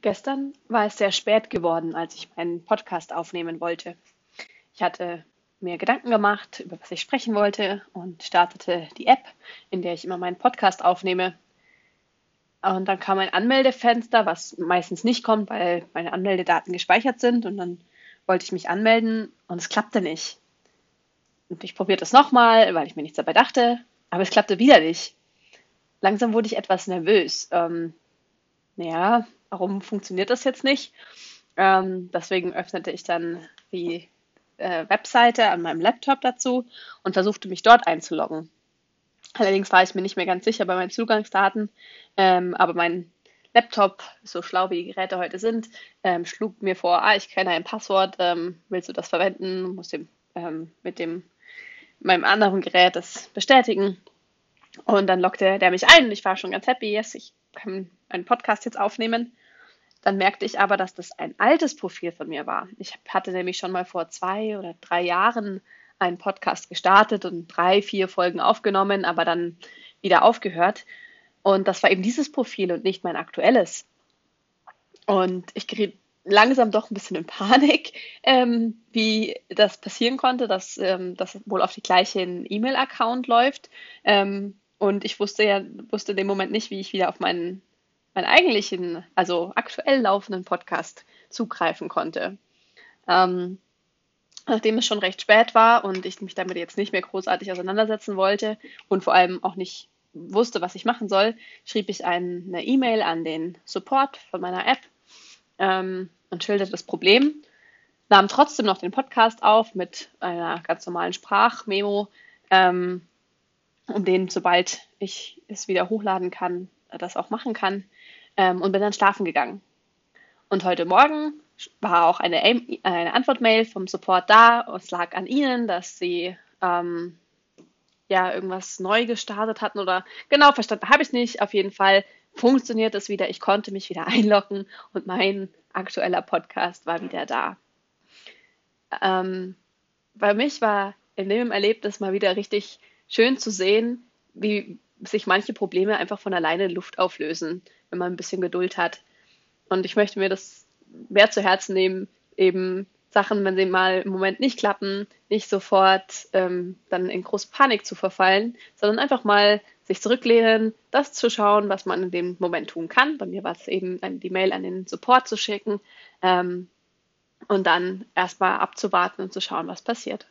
Gestern war es sehr spät geworden, als ich meinen Podcast aufnehmen wollte. Ich hatte mir Gedanken gemacht, über was ich sprechen wollte und startete die App, in der ich immer meinen Podcast aufnehme. Und dann kam ein Anmeldefenster, was meistens nicht kommt, weil meine Anmeldedaten gespeichert sind. Und dann wollte ich mich anmelden und es klappte nicht. Und ich probierte es nochmal, weil ich mir nichts dabei dachte, aber es klappte wieder nicht. Langsam wurde ich etwas nervös. Ähm, naja, warum funktioniert das jetzt nicht? Ähm, deswegen öffnete ich dann die äh, Webseite an meinem Laptop dazu und versuchte mich dort einzuloggen. Allerdings war ich mir nicht mehr ganz sicher bei meinen Zugangsdaten, ähm, aber mein Laptop, so schlau wie die Geräte heute sind, ähm, schlug mir vor, ah, ich kenne ein Passwort, ähm, willst du das verwenden? Muss dem, ähm, mit dem meinem anderen Gerät das bestätigen. Und dann lockte der mich ein und ich war schon ganz happy, yes, ich kann einen Podcast jetzt aufnehmen. Dann merkte ich aber, dass das ein altes Profil von mir war. Ich hatte nämlich schon mal vor zwei oder drei Jahren einen Podcast gestartet und drei, vier Folgen aufgenommen, aber dann wieder aufgehört. Und das war eben dieses Profil und nicht mein aktuelles. Und ich geriet langsam doch ein bisschen in Panik, ähm, wie das passieren konnte, dass ähm, das wohl auf die gleichen E-Mail-Account läuft. Ähm, und ich wusste ja, wusste in dem Moment nicht, wie ich wieder auf meinen meinen eigentlichen, also aktuell laufenden Podcast zugreifen konnte. Ähm, nachdem es schon recht spät war und ich mich damit jetzt nicht mehr großartig auseinandersetzen wollte und vor allem auch nicht wusste, was ich machen soll, schrieb ich eine E-Mail an den Support von meiner App ähm, und schilderte das Problem, nahm trotzdem noch den Podcast auf mit einer ganz normalen Sprachmemo, ähm, um den, sobald ich es wieder hochladen kann, das auch machen kann ähm, und bin dann schlafen gegangen. Und heute Morgen war auch eine, eine Antwortmail vom Support da. Es lag an Ihnen, dass Sie ähm, ja irgendwas neu gestartet hatten oder genau verstanden habe ich nicht. Auf jeden Fall funktioniert es wieder. Ich konnte mich wieder einloggen und mein aktueller Podcast war wieder da. Ähm, bei mich war in dem Erlebnis mal wieder richtig schön zu sehen, wie sich manche Probleme einfach von alleine in Luft auflösen, wenn man ein bisschen Geduld hat. Und ich möchte mir das mehr zu Herzen nehmen, eben Sachen, wenn sie mal im Moment nicht klappen, nicht sofort ähm, dann in große Panik zu verfallen, sondern einfach mal sich zurücklehnen, das zu schauen, was man in dem Moment tun kann. Bei mir war es eben, die Mail an den Support zu schicken ähm, und dann erstmal abzuwarten und zu schauen, was passiert.